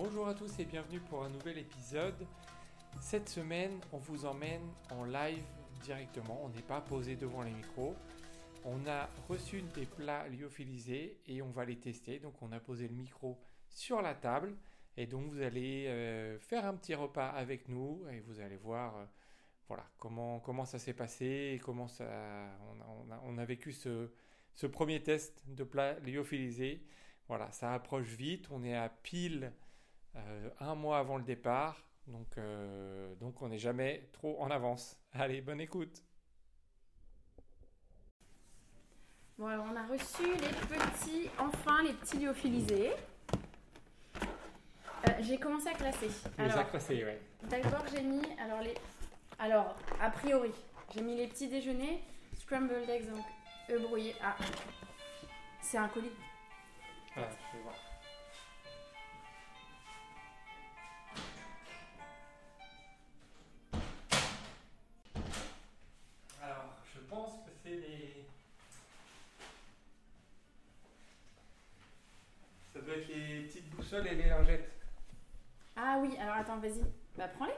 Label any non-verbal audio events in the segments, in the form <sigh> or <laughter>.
Bonjour à tous et bienvenue pour un nouvel épisode. Cette semaine, on vous emmène en live directement. On n'est pas posé devant les micros. On a reçu des plats lyophilisés et on va les tester. Donc, on a posé le micro sur la table et donc vous allez euh, faire un petit repas avec nous et vous allez voir euh, voilà, comment, comment ça s'est passé et comment ça, on, a, vécu ce, premier test de plat lyophilisé. Voilà, ça approche vite. On est à pile euh, un mois avant le départ. Donc, euh, donc on n'est jamais trop en avance. Allez, bonne écoute. Bon, alors on a reçu les petits, enfin les petits lyophilisés. Euh, j'ai commencé à classer. Les Alors, ouais. d'abord j'ai mis, alors les, alors a priori, j'ai mis les petits déjeuners, scrambled eggs, donc œufs brouillés. Ah, c'est un colis. Voilà, je vais voir. Boussoles et les lingettes. Ah oui, alors attends, vas-y, bah prends-les.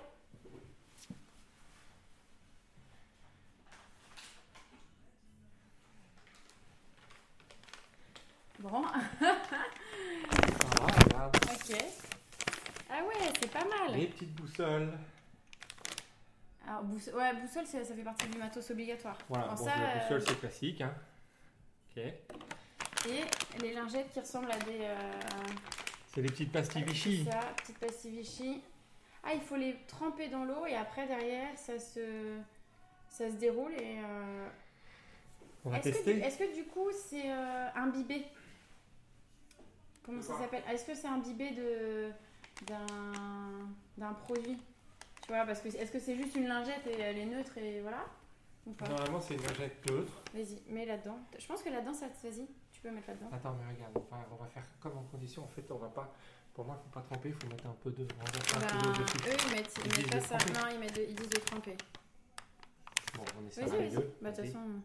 Bon, Ah, <laughs> ok. Ah ouais, c'est pas mal. Les petites boussoles. Alors, boussole, ouais, boussole, ça, ça fait partie du matos obligatoire. Voilà, bon, ça, la boussole euh, c'est classique. Hein. Ok. Et les lingettes qui ressemblent à des. euh, C'est les petites pastilles Vichy. Ça, petite pastille Vichy. Ah, il faut les tremper dans l'eau et après, derrière, ça se, ça se déroule. Et, euh, On va est-ce, que tester. du, est-ce que du coup, c'est euh, imbibé Comment ça s'appelle? Est-ce que c'est imbibé de, d'un, produit? Tu vois, parce que est-ce que c'est juste une lingette et elle est neutre et voilà? Normalement, c'est une lingette neutre. Vas-y, mets là-dedans. Je pense que là-dedans, ça, vas-y, tu peux mettre là-dedans. Attends, mais regarde, on va, on va faire comme en condition. En fait, on va pas. Pour moi, il faut pas tremper, il faut mettre un peu de. On va mettre un peu Ben, d'eau dessus. eux, ils mettent, ils Ils mettent pas de ça. tremper. Non, ils, mettent de- ils disent de tremper. Bon, on essaie Vas-y, les vas-y. Bah, de toute façon.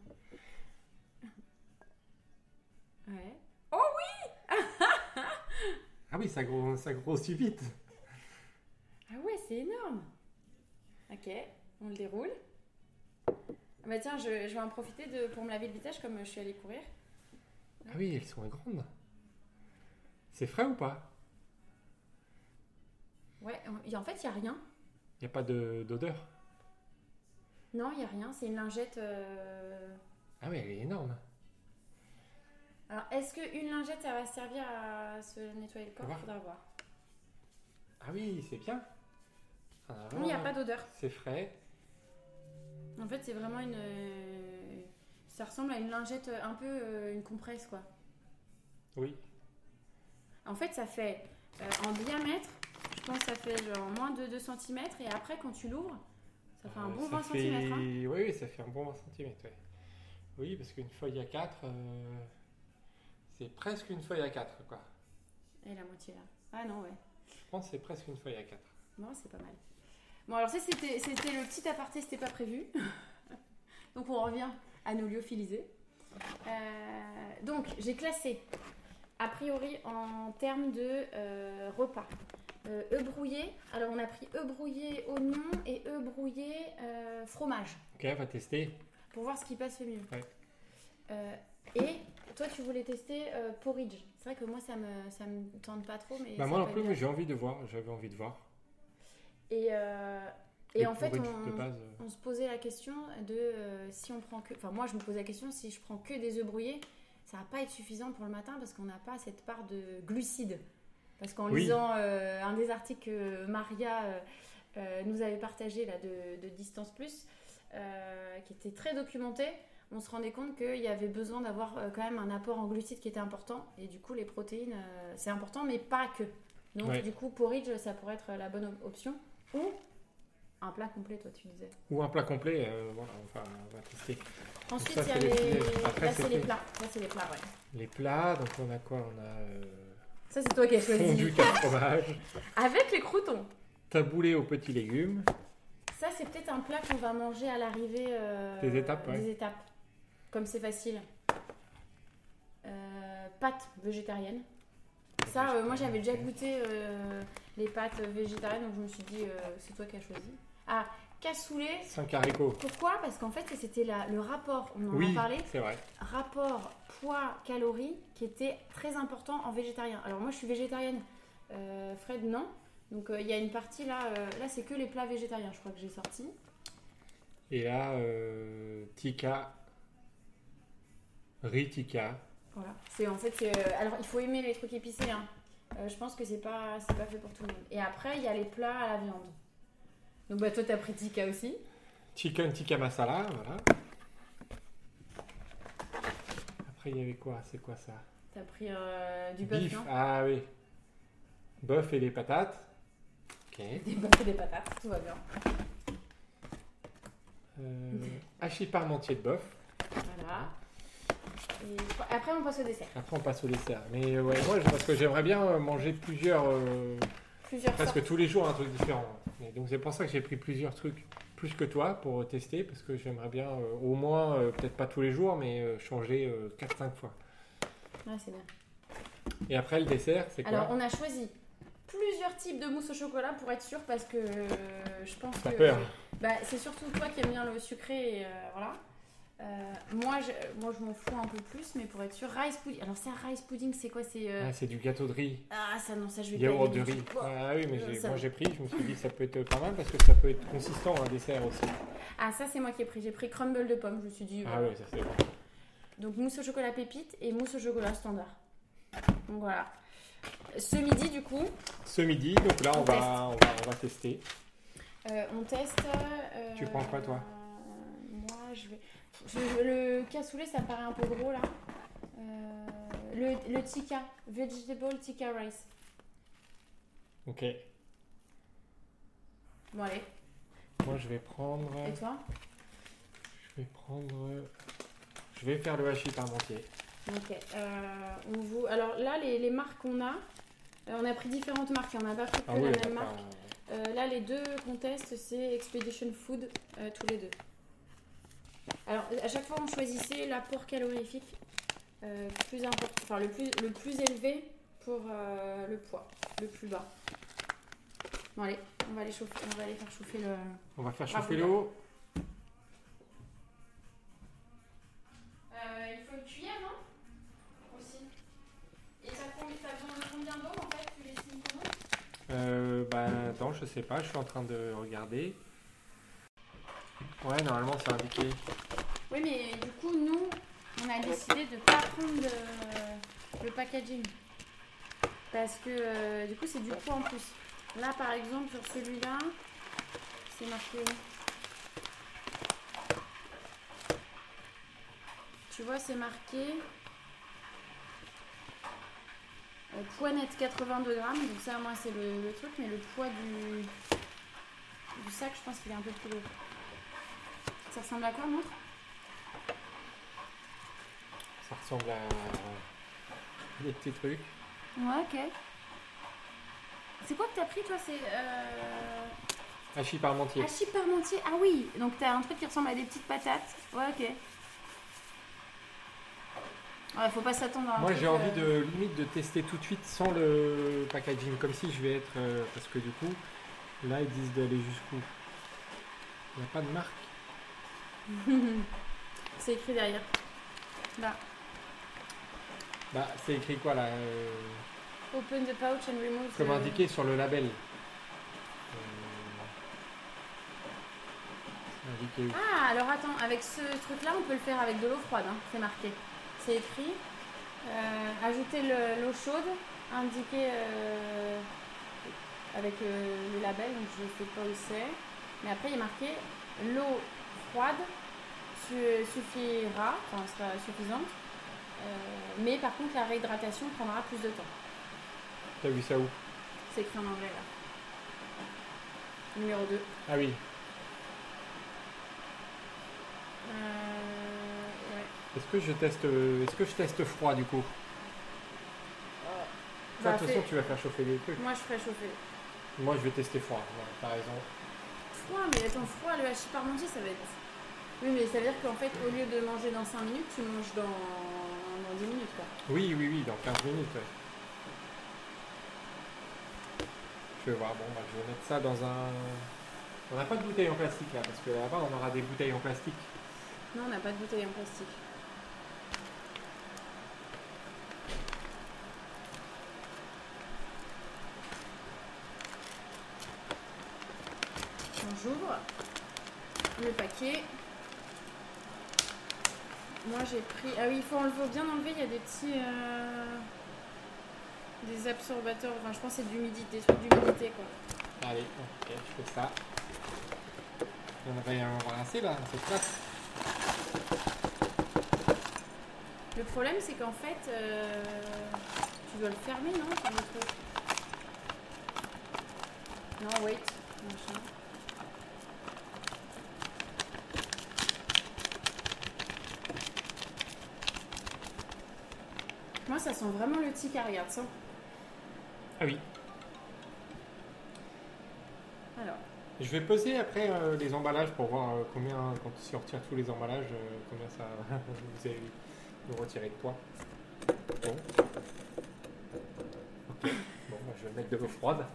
Ouais. Oh oui <laughs> Ah oui, ça, gros, ça grossit vite. Ah ouais, c'est énorme Ok, on le déroule. Ah Bah tiens, je, je vais en profiter de, pour me laver le visage comme je suis allée courir. Ah oui, elles sont grandes. C'est frais ou pas? Ouais, et en fait, il n'y a rien. Il n'y a pas de- d'odeur? Non, il n'y a rien. C'est une lingette. euh, Ah oui, elle est énorme. Alors, est-ce qu'une lingette, ça va servir à se nettoyer le corps? Faut voir. Faudra voir. Ah oui, c'est bien. Ah, Non, il n'y a vraiment, pas d'odeur. C'est frais. En fait, c'est vraiment une. euh, Ça ressemble à une lingette, un peu euh, une compresse, quoi. Oui. En fait, ça fait euh, en diamètre, je pense que ça fait genre moins de 2 cm. Et après, quand tu l'ouvres, ça fait un Euh, bon ça 20 fait- cm. hein. Oui, oui, ça fait un bon 20 cm. Oui, parce qu'une feuille à 4, c'est presque une feuille à 4. Quoi. Et la moitié là. Ah non, ouais. Je pense que c'est presque une feuille à 4. Bon, c'est pas mal. Bon, alors ça, c'était c'était le petit aparté, c'était pas prévu. <laughs> donc, on revient lyophilisés. Euh, donc, j'ai classé, a priori, en termes de euh, repas. Euh, œufs brouillés. Alors, on a pris œufs brouillés oignons et œufs brouillés euh, fromage. Ok, on va tester. pour voir ce qui passe le mieux. Ouais. Euh, et toi, tu voulais tester porridge. C'est vrai que moi, ça me, ça me tente pas trop. Mais Bah, moi non plus, mais j'ai envie de voir. J'avais envie de voir. Et, et en fait, on, base, euh, on se posait la question de euh, si on prend que. Enfin, moi, je me posais la question si je prends que des œufs brouillés, ça va pas être suffisant pour le matin parce qu'on n'a pas cette part de glucides. Parce qu'en Oui. lisant euh, un des articles que Maria euh, nous avait partagé là, de, de Distance Plus, qui était très documenté, on se rendait compte qu'il y avait besoin d'avoir quand même un apport en glucides qui était important. Et du coup, les protéines, c'est important, mais pas que. Donc, Ouais. du coup, porridge, ça pourrait être la bonne op- option. Ou un plat complet, toi, tu disais. Ou un plat complet. euh, voilà, enfin, on va tester. Ensuite, il y a les. Après, Là, c'est les plats. Là, c'est les plats, ouais. Les plats, donc on a quoi? On a euh, Ça, c'est toi qui as choisi. fondu fromage, <laughs> Avec les croutons. taboulé aux petits légumes. Ça, c'est peut-être un plat qu'on va manger à l'arrivée. euh, Des étapes, ouais. Des étapes. Comme c'est facile. Pâtes végétariennes. Ça, moi j'avais déjà goûté les pâtes végétariennes, donc je me suis dit, c'est toi qui as choisi. Ah, cassoulet. Sans haricot. Pourquoi? Parce qu'en fait, c'était le rapport, on en Oui, a parlé, c'est vrai. rapport poids-calories qui était très important en végétarien. Alors moi je suis végétarienne, euh, Fred non. Donc euh, il y a une partie là, euh, là c'est que les plats végétariens, je crois que j'ai sorti. Et là, tikka, riz tikka. Voilà. C'est en fait, alors il faut aimer les trucs épicés. hein. Je pense que c'est pas, c'est pas fait pour tout le monde. Et après il y a les plats à la viande. Donc bah toi t'as pris tikka aussi. Chicken tikka masala, voilà. Après, il y avait quoi? C'est quoi ça? T'as pris euh, du bœuf, Beef, non? Ah oui. Bœuf et les patates. Ok. Des bœufs et des patates, tout va bien. Euh, hachis parmentier de bœuf. Voilà. Et après on passe au dessert. Après, on passe au dessert. Mais ouais, moi, parce que j'aimerais bien euh, manger plusieurs, euh, Plusieurs presque sortes. tous les jours, un truc différent. Et donc, c'est pour ça que j'ai pris plusieurs trucs, plus que toi, pour tester, parce que j'aimerais bien, euh, au moins, euh, peut-être pas tous les jours, mais euh, changer 4-5 fois. Ouais, c'est bien. Et après, le dessert, c'est quoi Alors, on a choisi plusieurs types de mousse au chocolat pour être sûr parce que je pense T'as que peur bah, c'est surtout toi qui aimes bien le sucré et voilà. Euh, moi, je, moi, je m'en fous un peu plus, mais pour être sûr, rice pudding. Alors, ça, rice pudding, c'est quoi? C'est euh, Ah, C'est du gâteau de riz. ah ça non, ça je vais Yaourt pas de riz. tout. Ah oui, mais Euh, ça- moi j'ai pris, je me suis dit que ça peut être pas mal parce que ça peut être consistant un dessert aussi. Ah ça c'est moi qui ai pris. J'ai pris crumble de pomme. Je me suis dit. Ah oui, ça c'est bon. Donc mousse au chocolat pépite et mousse au chocolat standard. Donc voilà. Ce midi du coup, Ce midi, donc là on, On va, on, va, on va tester. On teste. Tu prends quoi, toi? Moi, je vais. Je- le cassoulet, ça me paraît un peu gros là. Euh, le, le tikka, vegetable tikka rice. Ok. Bon, allez. Moi je vais prendre. Et toi? Je vais prendre. Je vais faire le hachis parmentier. Ok. euh, on vous... Alors là, les, les marques qu'on a, euh, on a pris différentes marques. On n'a pas pris que Ah la oui, même marque. Euh, là, les deux qu'on teste, c'est Expedition Food, euh, tous les deux. Alors, à chaque fois, on choisissait l'apport calorifique euh, plus important, enfin le plus, le plus élevé pour euh, le poids, le plus bas. Bon, allez, on va aller, chauffer, on va aller faire chauffer le. On va faire chauffer l'eau. Euh, il faut une cuillère, non? Aussi. Et ça prend, t'as besoin de combien d'eau en fait Tu l'estimes comment? Euh, bah attends, je sais pas, je suis en train de regarder. Ouais, normalement c'est indiqué. Oui, mais du coup, nous, on a décidé de pas prendre le, packaging. Parce que euh, du coup, c'est du poids en plus. Là, par exemple, sur celui-là, c'est marqué Tu vois, c'est marqué poids net 82 grammes. Donc, ça, moi, c'est le, le truc. Mais le poids du, du sac, je pense qu'il est un peu plus lourd. Ça ressemble à quoi, montre? Ça ressemble à des petits trucs. Ouais, ok. C'est quoi que t'as pris toi C'est euh... Hachis parmentier. hachis parmentier. Ah oui, donc t'as un truc qui ressemble à des petites patates. Ouais, ok. Ouais, faut pas s'attendre à un Moi j'ai envie euh, de limite de tester tout de suite sans le packaging, comme si je vais être. euh, parce que du coup, là ils disent d'aller jusqu'où? Il n'y a pas de marque? <laughs> C'est écrit derrière. Là. Bah c'est écrit quoi là euh, Open the pouch and remove. Comme the- indiqué sur le label. Euh, indiqué Ah, alors attends, avec ce truc-là, on peut le faire avec de l'eau froide, hein, c'est marqué. C'est écrit. Euh, ajouter le- l'eau chaude, indiqué euh, avec le label, donc je ne sais pas où c'est. Mais après, il est marqué l'eau froide su- suffira, enfin sera suffisante. Euh, mais par contre, la réhydratation prendra plus de temps. T'as vu ça où? C'est écrit en anglais là. Numéro 2. Ah oui. Euh, ouais. Est-ce que je teste euh, est-ce que je teste froid du coup? Bah, de toute façon tu vas faire chauffer les trucs. Moi, je ferai chauffer. Moi je vais tester froid, voilà, t'as raison. Froid, mais attends, froid, le hachis parmentier, ça va être. Oui, mais ça veut dire qu'en fait, au lieu de manger dans 5 minutes, tu manges dans, dans 10 minutes, quoi. Oui, oui, oui, dans 15 minutes. ouais. Je vais voir, bon, bah, je vais mettre ça dans un. On n'a pas de bouteille en plastique là, parce que là-bas on aura des bouteilles en plastique. Non, on n'a pas de bouteille en plastique. J'ouvre le paquet. Moi j'ai pris. Ah oui, il faut enlever, bien enlever. Il y a des petits. euh, Des absorbateurs. Enfin, je pense que c'est d'humidité, des trucs d'humidité quoi. Allez, ok, je fais ça. On va y avoir assez là, cette place. Le problème, c'est qu'en fait, euh, tu dois le fermer, non Non, wait. Machin. Moi, ça sent vraiment le tic, regarde ça. Ah oui. Alors, Je vais peser après euh, les emballages pour voir euh, combien, quand si on retire tous les emballages, euh, combien ça <laughs> vous allez nous retirer de poids. Bon. Bon, bah, je vais mettre de l'eau froide.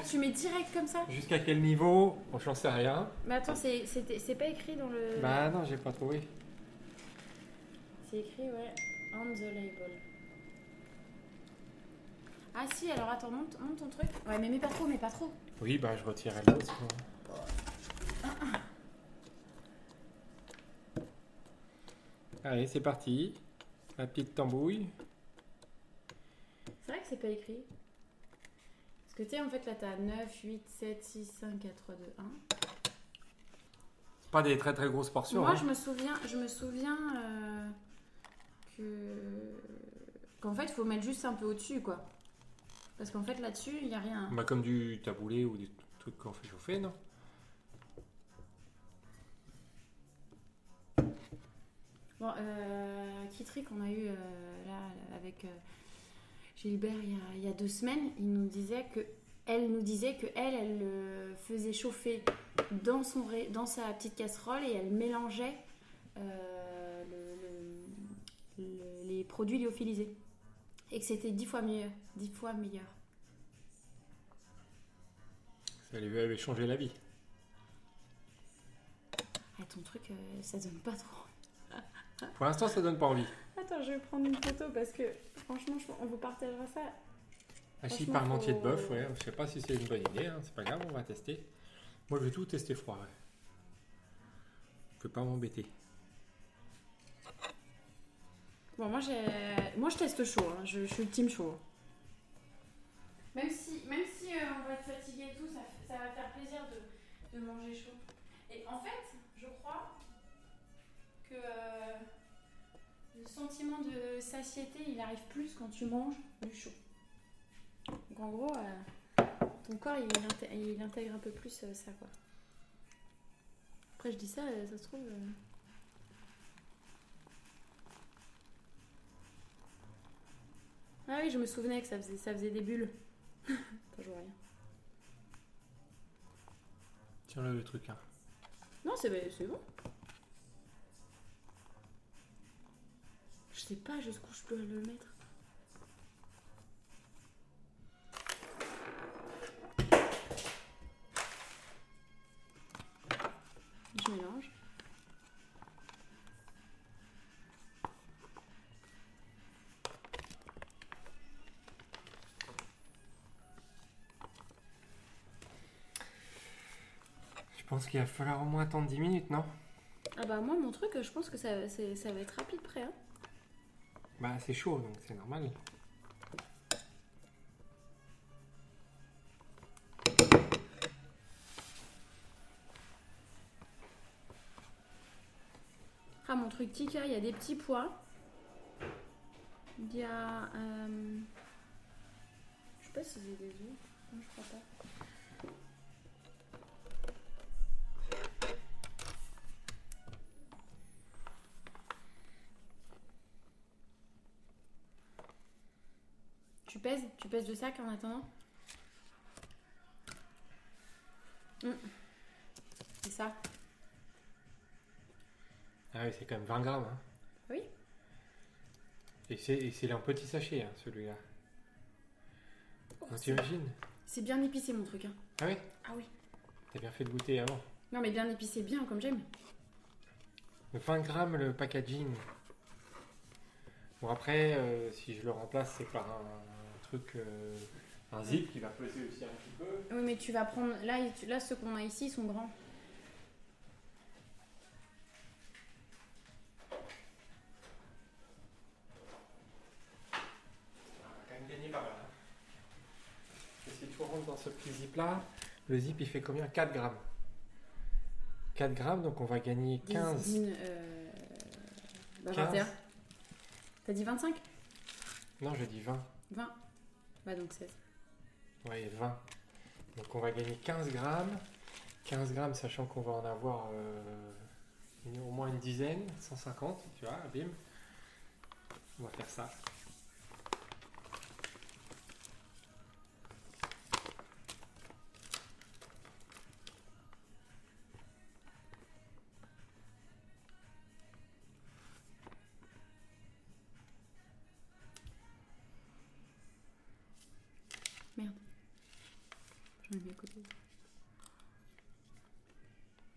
Ah, tu mets direct comme ça Jusqu'à quel niveau Bon, j'en sais rien. Mais attends, c'est c'est pas écrit dans le. Bah non, j'ai pas trouvé. C'est écrit, ouais, on the label. Ah si, alors attends, monte, monte ton truc. Ouais, mais mets pas trop, mets pas trop. Oui, bah je retirerai l'autre. sinon. Allez, c'est parti. La petite tambouille. C'est vrai que c'est pas écrit. Que tu sais, en fait, là, t'as 9, 8, 7, 6, 5, 4, 3, 2, 1. Pas des très très grosses portions. Moi, hein. je me souviens, je me souviens euh, que... Qu'en fait, il faut mettre juste un peu au-dessus, quoi. Parce qu'en fait, là-dessus, il n'y a rien. Bah, comme du taboulé ou des trucs qu'on fait chauffer, non? Bon, euh, Kitry qu'on a eu euh, là avec euh, Gilbert il y, a, il y a deux semaines, il nous disait que elle nous disait que elle, elle le faisait chauffer dans son dans sa petite casserole et elle mélangeait euh, le- le- le- les produits lyophilisés et que c'était dix fois mieux, dix fois meilleur. Ça lui avait changé la vie. Ah, ton truc, euh, ça donne pas trop. Pour l'instant, ça donne pas envie. Attends, je vais prendre une photo parce que franchement, je- on vous partagera ça. Hachis Franchement, parmentier de bœuf, ouais. Je sais pas si c'est une bonne idée, hein. c'est pas grave, on va tester. Moi, je vais tout tester froid, ouais. Je peux pas m'embêter. Bon, moi, j'ai... moi je teste chaud, hein. je, je suis le team chaud. Même si, même si euh, on va être fatigué et tout, ça, ça va faire plaisir de, de manger chaud. Et en fait, je crois que euh, satiété, il arrive plus quand tu manges du chaud. Donc en gros, euh, ton corps, il, intègre un peu plus euh, ça, quoi. Après, je dis ça, euh, ça se trouve... euh, Ah oui, je me souvenais que ça faisait, ça faisait des bulles. <laughs> Enfin, je vois rien. Tiens-le le truc, hein. Non, c'est c'est bon. Sais pas jusqu'où je peux le mettre. Je mélange. Je pense qu'il va falloir au moins attendre 10 minutes, non? Ah bah moi mon truc, je pense que ça, va être rapide prêt. Hein. Bah, c'est chaud, donc c'est normal. Ah mon truc Tika, il y a des petits pois. Il y a... euh, Je sais pas si c'est des œufs. Je crois pas. Pèses Tu pèses le sac en attendant Mm. C'est ça Ah oui, c'est quand même 20 grammes, hein. Oui. Et c'est un petit sachet, hein, celui-là. T'imagines C'est bien épicé mon truc. hein. Ah ouais Ah oui. T'as bien fait de goûter avant. Non mais bien épicé, bien comme j'aime. Le 20 grammes le packaging. Bon après, euh, si je le remplace, c'est par un, truc, euh, un zip qui va peser aussi un petit peu. Oui mais tu vas prendre... Là, ceux qu'on a ici ils sont grands. On va quand même gagner pas mal. Et si tu rentres dans ce petit zip là, le zip il fait combien? 4 grammes. 4 grammes, donc on va gagner 10, 15. 10, euh, bah, 15. 21. T'as dit 25 Non, je dis 20. 20 Bah donc 16. Ouais, 20. Donc on va gagner 15 grammes. 15 grammes, sachant qu'on va en avoir euh, au moins une dizaine, 150, tu vois, bim. On va faire ça.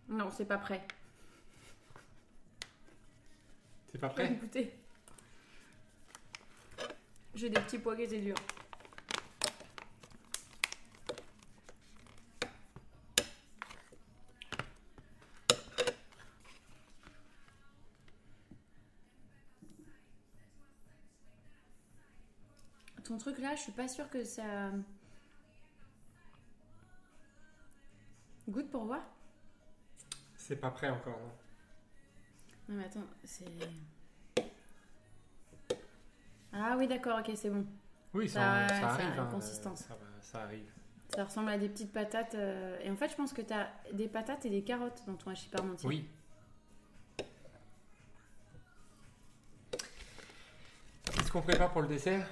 Non, c'est pas prêt. C'est pas prêt goûter. J'ai des petits pois étaient durs. Ton truc là, je suis pas sûre que ça goûte pour voir. C'est pas prêt encore, non Non mais attends, c'est. Ah oui d'accord, ok c'est bon. Oui, Ça- ça, ça ça arrive. une hein, consistance. Ça, ça arrive. Ça ressemble à des petites patates. euh, Et en fait je pense que tu as des patates et des carottes dans ton hachis parmentier. Oui. Qu'est-ce qu'on prépare pour le dessert?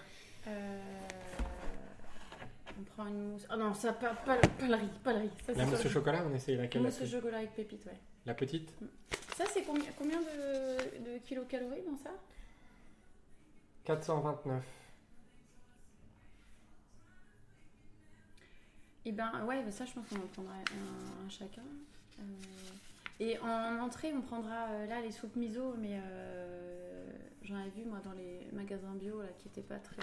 Une mousse. Oh non, ça pas, pas, pas le riz, pas le riz. Ça, La mousse au chocolat, on essaye laquelle la, Mousse au chocolat avec pépites, ouais. la petite Ça c'est combien, combien de, de kilocalories dans ça? 429. Eh ben ouais, ça je pense qu'on en prendra un, un chacun. Euh, et en entrée, on prendra euh, là les soupes miso, mais euh, j'en ai vu moi dans les magasins bio là qui étaient pas très.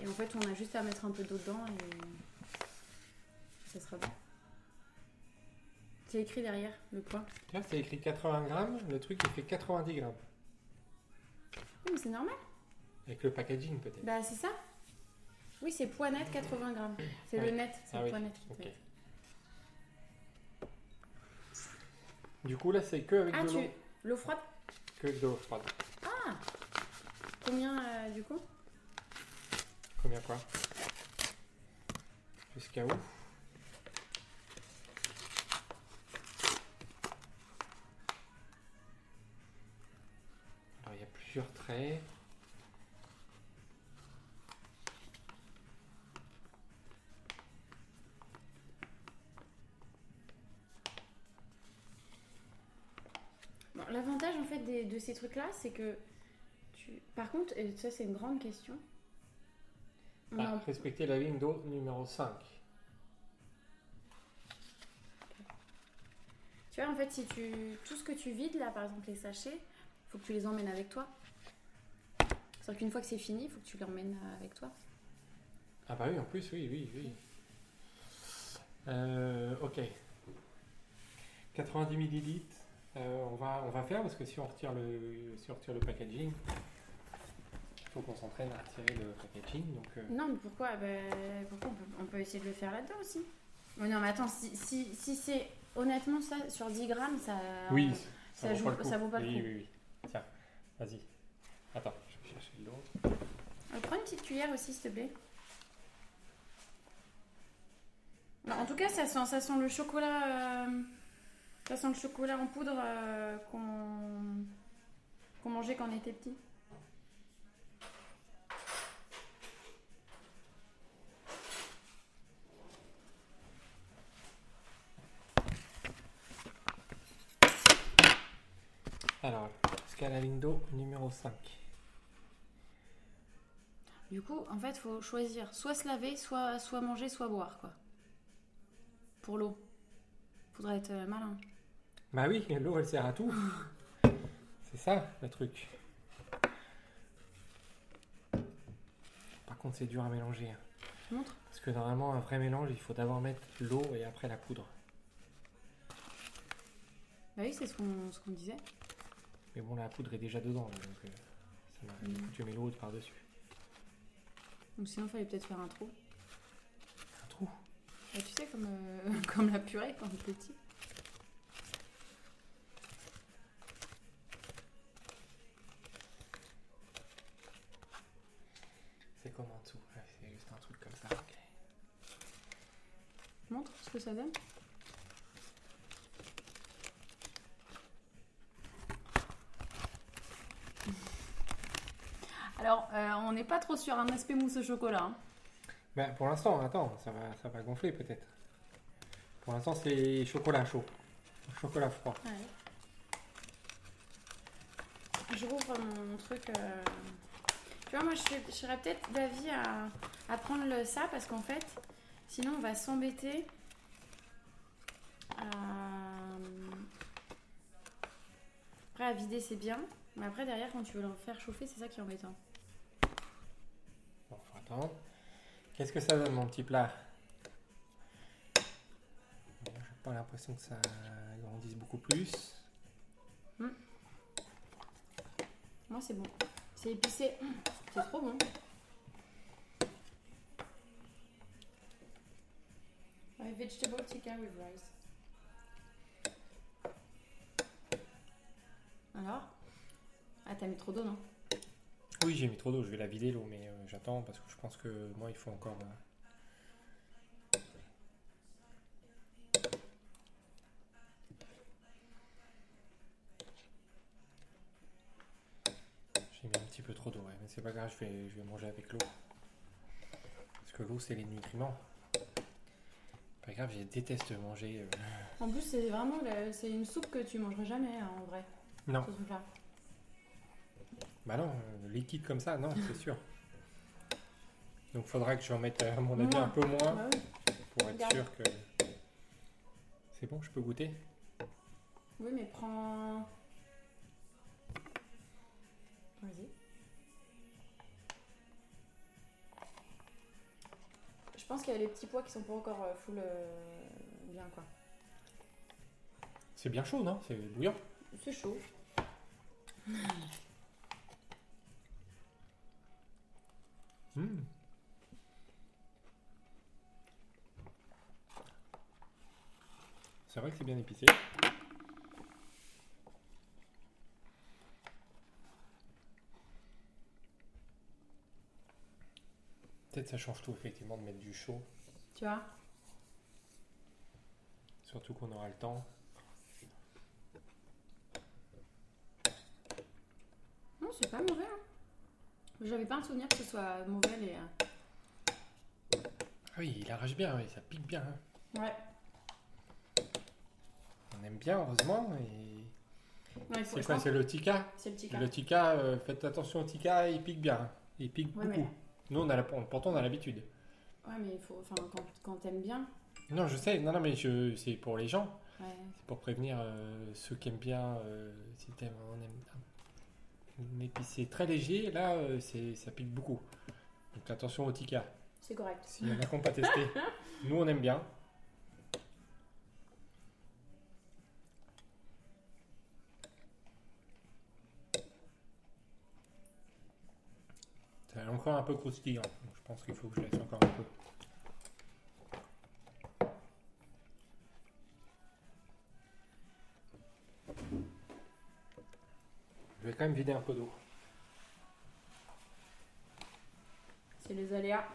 Et en fait, on a juste à mettre un peu d'eau dedans et ça sera bon. C'est écrit derrière le poids. Là, c'est écrit 80 grammes. Le truc, il fait 90 grammes. Oui, mais c'est normal. Avec le packaging, peut-être. Bah c'est ça. Oui, c'est poids net 80 grammes. C'est Ouais. le net, c'est Ah le oui, poids net. Du coup, là, c'est que avec Ah, de l'eau. tu l'eau froide? Que de l'eau froide. Combien euh, du coup? Combien quoi Jusqu'à où Alors, il y a plusieurs traits. L'avantage en fait des- de ces trucs-là, c'est que tu... Par contre, et ça c'est une grande question. On Ah, en- respecter la ligne d'eau numéro 5. Tu vois, en fait, si tu... Tout ce que tu vides là, par exemple les sachets, faut que tu les emmènes avec toi. C'est-à-dire qu'une fois que c'est fini, il faut que tu les emmènes avec toi. Ah bah oui, en plus, oui, oui, oui. Euh, ok. 90 millilitres. euh, on, va, on va faire parce que si on retire le, si on retire le packaging, il faut qu'on s'entraîne à retirer le packaging. Donc, euh, Non, mais pourquoi, Ben, pourquoi on, peut, on peut essayer de le faire là-dedans aussi? Oh non, mais attends, si, si, si c'est honnêtement ça, sur 10 grammes, ça. oui, ça, vaut joue- pas ça vaut pas le oui, coup. Oui, oui, Tiens, vas-y. Attends, je vais chercher l'autre. Euh, prends une petite cuillère aussi, s'il te plaît. Non, en tout cas, ça sent, ça sent le chocolat. euh, ça sent le chocolat en poudre euh, qu'on qu'on mangeait quand on était petit. Alors, ce qu'à à la ligne d'eau numéro 5. Du coup, en fait, faut choisir soit se laver, soit, soit manger, soit boire, quoi. Pour l'eau. Faudrait être euh, malin. Bah oui, l'eau elle sert à tout. <laughs> C'est ça le truc. Par contre, c'est dur à mélanger. hein. Montre. Parce que normalement, un vrai mélange, il faut d'abord mettre l'eau et après la poudre. Bah oui, c'est ce qu'on ce qu'on disait. Mais bon, la poudre est déjà dedans, donc euh, ça m'a- coup, tu mets l'eau par-dessus. Donc sinon, il fallait peut-être faire un trou. Un trou. Bah, tu sais, comme, euh, <laughs> comme la purée quand on est petit. C'est comme en dessous. Ouais, c'est juste un truc comme ça. ok. Montre ce que ça donne. Alors, euh, on n'est pas trop sur un aspect mousse au chocolat. hein. Bah, pour l'instant, attends, ça va, ça va gonfler peut-être. Pour l'instant, c'est chocolat chaud. Chocolat froid. Je rouvre mon truc. euh. Tu vois, moi, je, serais- je serais peut-être d'avis à, à prendre le, ça parce qu'en fait, sinon, on va s'embêter à. Après, à vider, c'est bien. Mais après, derrière, quand tu veux le faire chauffer, c'est ça qui est embêtant. Qu'est-ce que ça donne, mon petit plat? J'ai pas l'impression que ça grandisse beaucoup plus. Moi, c'est bon. C'est épicé. C'est trop bon. Vegetable tikka with rice. Alors? Ah, t'as mis trop d'eau, non? Oui, j'ai mis trop d'eau, je vais la vider l'eau, mais euh, j'attends parce que je pense que moi, il faut encore. euh, J'ai mis un petit peu trop d'eau, ouais, mais c'est pas grave, je vais, je vais manger avec l'eau. Parce que l'eau, c'est les nutriments. Pas grave, je déteste manger. euh, En plus, c'est vraiment c'est une soupe que tu mangerais jamais hein, en vrai. Non, Ce truc-là. Bah non, euh, liquide comme ça, non, c'est sûr. Donc faudra que j'en mette, à mon avis, un peu moins. Bah oui. pour être Regarde. sûr que. C'est bon, je peux goûter Oui, mais prends. Vas-y. Je pense qu'il y a les petits pois qui sont pas encore euh, full euh, bien quoi. C'est bien chaud, non? C'est bouillant? C'est chaud. <laughs> C'est vrai que c'est bien épicé. Peut-être ça change tout, effectivement, de mettre du chaud. Tu vois? Surtout qu'on aura le temps. Non, c'est pas mauvais. hein. J'avais pas un souvenir que ce soit mauvais les. euh, Ah oui, il arrache bien, oui, ça pique bien. hein. Ouais. On aime bien, heureusement. Et... C'est quoi C'est le tika C'est le tika. Le tika, euh, faites attention au tika, il pique bien. Il pique Ouais, beaucoup. mais- Nous, on a la... pourtant, on a l'habitude. Ouais, mais il faut. Enfin, quand, quand t'aimes bien. Non, je sais, non, non, mais je... c'est pour les gens. Ouais. C'est pour prévenir euh, ceux qui aiment bien. euh, si t'aimes, on aime un épicé très léger, là, euh, c'est... ça pique beaucoup. Donc attention au tika. C'est correct. S'il y en a qui n'ont pas testé, <laughs> nous, on aime bien. C'est encore un peu croustillant. Donc je pense qu'il faut que je laisse encore un peu. Je vais quand même vider un peu d'eau. C'est les aléas.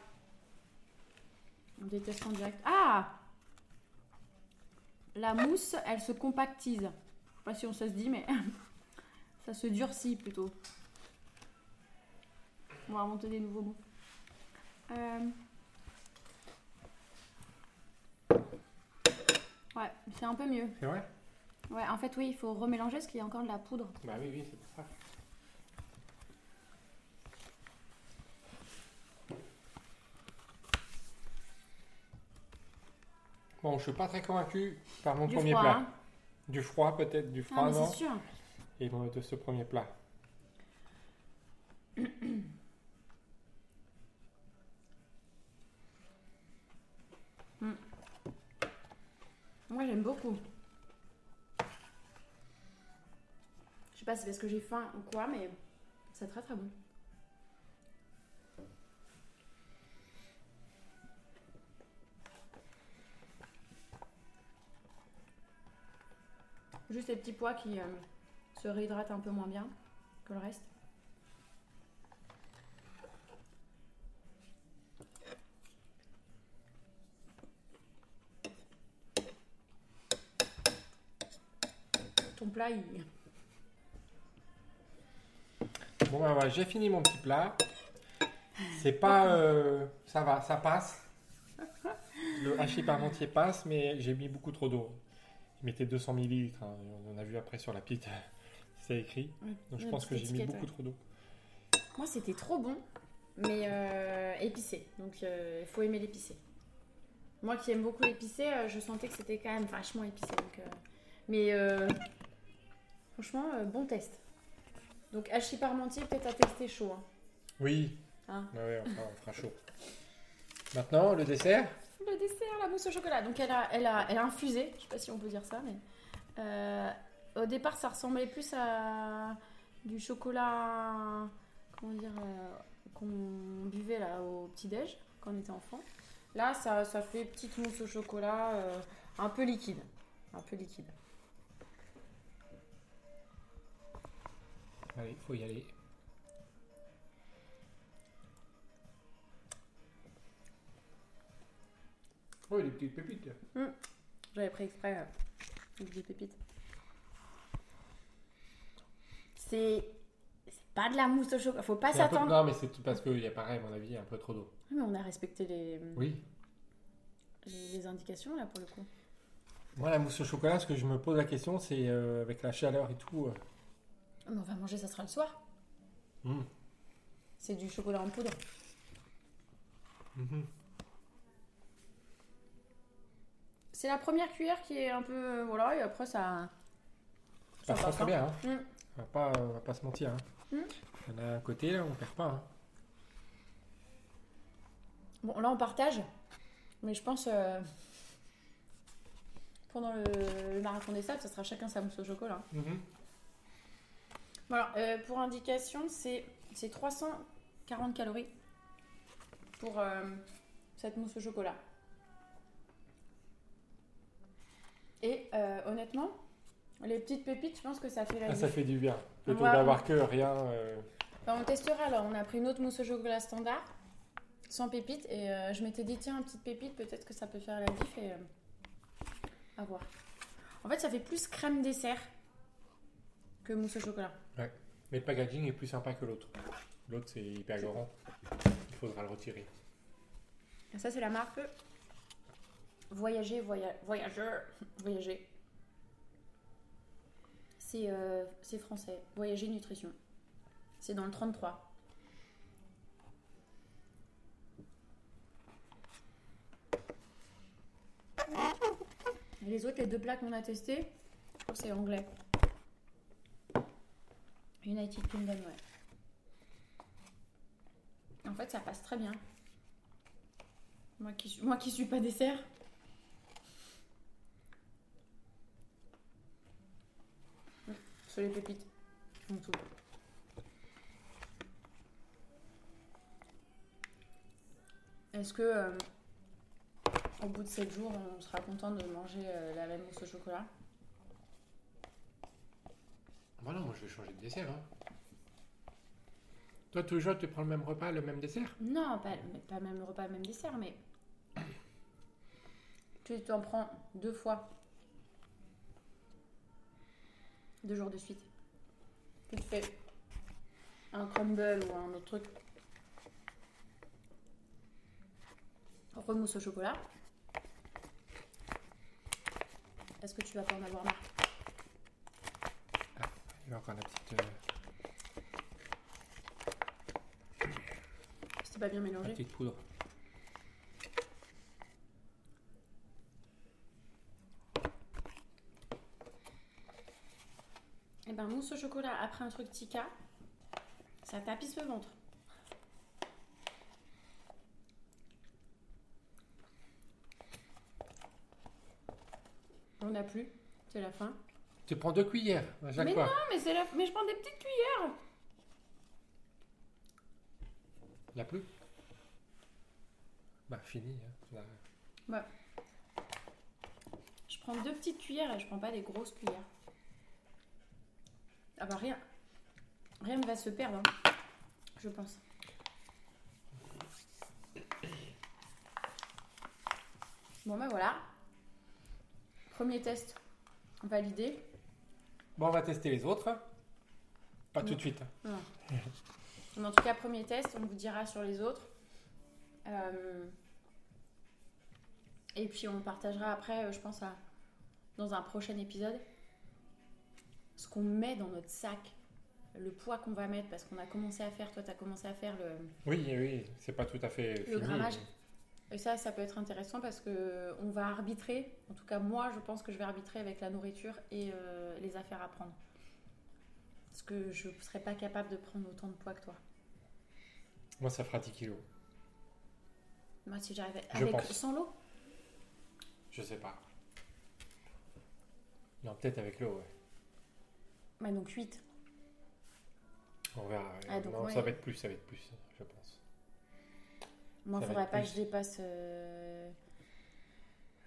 On déteste en direct. Ah La mousse, elle se compactise. Je sais pas si on se dit, mais <laughs> ça se durcit plutôt. On va inventer des nouveaux mots. Euh, ouais, c'est un peu mieux. C'est vrai? Ouais, en fait, oui, il faut remélanger parce qu'il y a encore de la poudre. Bah oui, oui, c'est pour ça. Bon, je suis pas très convaincu par mon premier plat. Hein. Du froid peut-être, du ah, froid ah, non? C'est sûr. Et bon, de ce premier plat. C'est parce que j'ai faim ou quoi, mais c'est très très bon. Juste les petits pois qui euh, se réhydratent un peu moins bien que le reste. Ton plat, il... Bon, bah, voilà, j'ai fini mon petit plat. C'est pas. euh, ça va, ça passe. Le hachis parmentier passe, mais j'ai mis beaucoup trop d'eau. Je mettais 200 ml. On a vu après sur la petite. <laughs> C'est écrit. Donc je pense que j'ai mis beaucoup trop d'eau. Moi, c'était trop bon, mais euh, épicé. Donc, euh, il faut aimer l'épicé. Moi qui aime beaucoup l'épicé, je sentais que c'était quand même vachement épicé. Donc, mais franchement, bon test. Donc, hachis parmentier, peut-être à tester chaud. hein. Oui. Hein. Ouais, ouais, on, fera, on fera chaud. Maintenant, le dessert? Le dessert, la mousse au chocolat. Donc, elle a, elle a, elle a infusé. Je sais pas si on peut dire ça, mais euh, au départ, ça ressemblait plus à du chocolat. Comment dire euh, Qu'on buvait là au petit-déj quand on était enfant. Là, ça, ça fait petite mousse au chocolat euh, un peu liquide. Un peu liquide. Allez, il faut y aller. Oh, des petites pépites. J'avais pris exprès euh, des pépites. C'est. C'est pas de la mousse au chocolat. Faut pas peu- s'attendre. Non, mais c'est parce qu'il y a pareil, à mon avis, il y a un peu trop d'eau. Mais on a respecté les, Oui. les indications là pour le coup. Moi, la mousse au chocolat, ce que je me pose la question, c'est euh, avec la chaleur et tout. euh, Mais on va manger, ça sera le soir. hmm. C'est du chocolat en poudre. Mhm. C'est la première cuillère qui est un peu. euh, Voilà, et après ça. Ça passe, très hein. bien. Hein. Mm. On, va pas, on va pas se mentir. Hein. Il y en a un côté, là, on perd pas. Hein. Bon, là on partage. Mais je pense. euh, pendant le, le marathon des sables, ça sera chacun sa mousse au chocolat. Voilà, euh, pour indication, c'est c'est 340 calories pour euh, cette mousse au chocolat. Et euh, honnêtement, les petites pépites, je pense que ça fait la Ah, ça diff. fait du bien. Plutôt d'avoir que rien. euh, Enfin, on testera alors. On a pris une autre mousse au chocolat standard, sans pépites, et je m'étais dit, tiens, une petite pépite, peut-être que ça peut faire la diff, et à voir. En fait, ça fait plus crème dessert que mousse au chocolat. Mais le packaging est plus sympa que l'autre. L'autre, c'est hyper grand. Il faudra le retirer. Et ça, c'est la marque Voyager, voya- Voyageur, Voyager. C'est euh, c'est français. Voyager Nutrition. C'est dans le 33. Et les autres, les deux plats qu'on a testés, c'est anglais. United Kingdom, ouais. En fait, ça passe très bien. Moi qui, suis- moi qui suis pas dessert. Sur les pépites. En dessous. Est-ce que euh, au bout de 7 jours, on sera content de manger euh, la même mousse au chocolat? Voilà, moi, je vais changer de dessert. Hein. Toi, toujours, tu prends le même repas, le même dessert? Non, pas, pas même repas, même dessert, mais tu t'en prends deux fois. Deux jours de suite. Tu te fais un crumble ou un autre truc. Remousse au chocolat. Est-ce que tu vas pas en avoir marre? encore la petite. Euh, C'était pas bien mélangé. Petite poudre. Et ben mousse au chocolat après un truc tika, ça tapisse le ventre. On n'a plus, c'est la fin. Tu prends deux cuillères à chaque Mais fois. Non, mais, c'est la... mais je prends des petites cuillères. Il n'y a plus Bah, fini. hein. Là. Je prends deux petites cuillères et je prends pas des grosses cuillères. Ah bah rien. Rien ne va se perdre, hein, je pense. Bon bah voilà. Premier test validé. Bon, on va tester les autres. Pas tout Non. de suite. Mais En tout cas, premier test, on vous dira sur les autres. Euh, Et puis on partagera après, euh, je pense, à... dans un prochain épisode, ce qu'on met dans notre sac, le poids qu'on va mettre, parce qu'on a commencé à faire, toi tu as commencé à faire le... Oui, oui, c'est pas tout à fait Le fini. grammage. Et ça, ça peut être intéressant parce que on va arbitrer, en tout cas moi je pense que je vais arbitrer avec la nourriture et euh, les affaires à prendre. Parce que je ne serais pas capable de prendre autant de poids que toi. Moi, ça fera 10 kilos. Moi si j'arrivais Je avec pense. sans l'eau. Je sais pas. Non, peut-être avec l'eau, ouais. Bah donc 8. On verra. Ah, donc, non, ouais. ça va être plus, ça va être plus, je pense. Moi, il faudrait pas plus. que je dépasse. euh,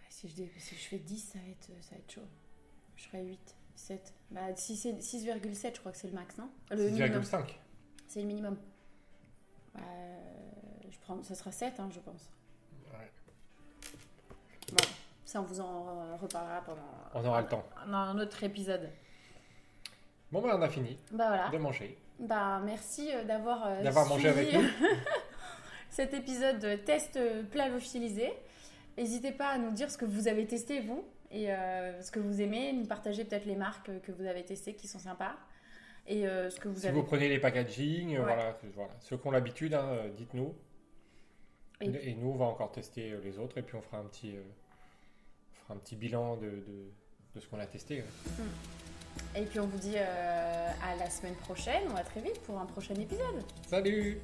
Si, je dé- si je fais 10, ça va être, ça va être chaud. Je ferais 8, 7. Bah, si c'est 6,7, je crois que c'est le max, non? Le minimum. 6,5. C'est le minimum. Bah, je prends, ça sera 7, hein, je pense. Ouais. Bon, ça, on vous en reparlera pendant On aura le temps. dans un autre épisode. Bon, ben, on a fini Bah voilà. de manger. Bah merci euh, d'avoir euh, D'avoir mangé avec nous. <laughs> cet épisode de test plat lyophilisé. N'hésitez pas à nous dire ce que vous avez testé vous et euh, ce que vous aimez, nous partager peut-être les marques que vous avez testées qui sont sympas et euh, ce que vous Si avez. vous prenez les packaging, euh, Ouais. voilà. Ceux qui ont l'habitude, hein, dites-nous. Et Et, nous, on va encore tester les autres et puis on fera un petit, euh, on fera un petit bilan de, de, de ce qu'on a testé. ouais. Et puis on vous dit à la semaine prochaine ou à très vite pour un prochain épisode. Salut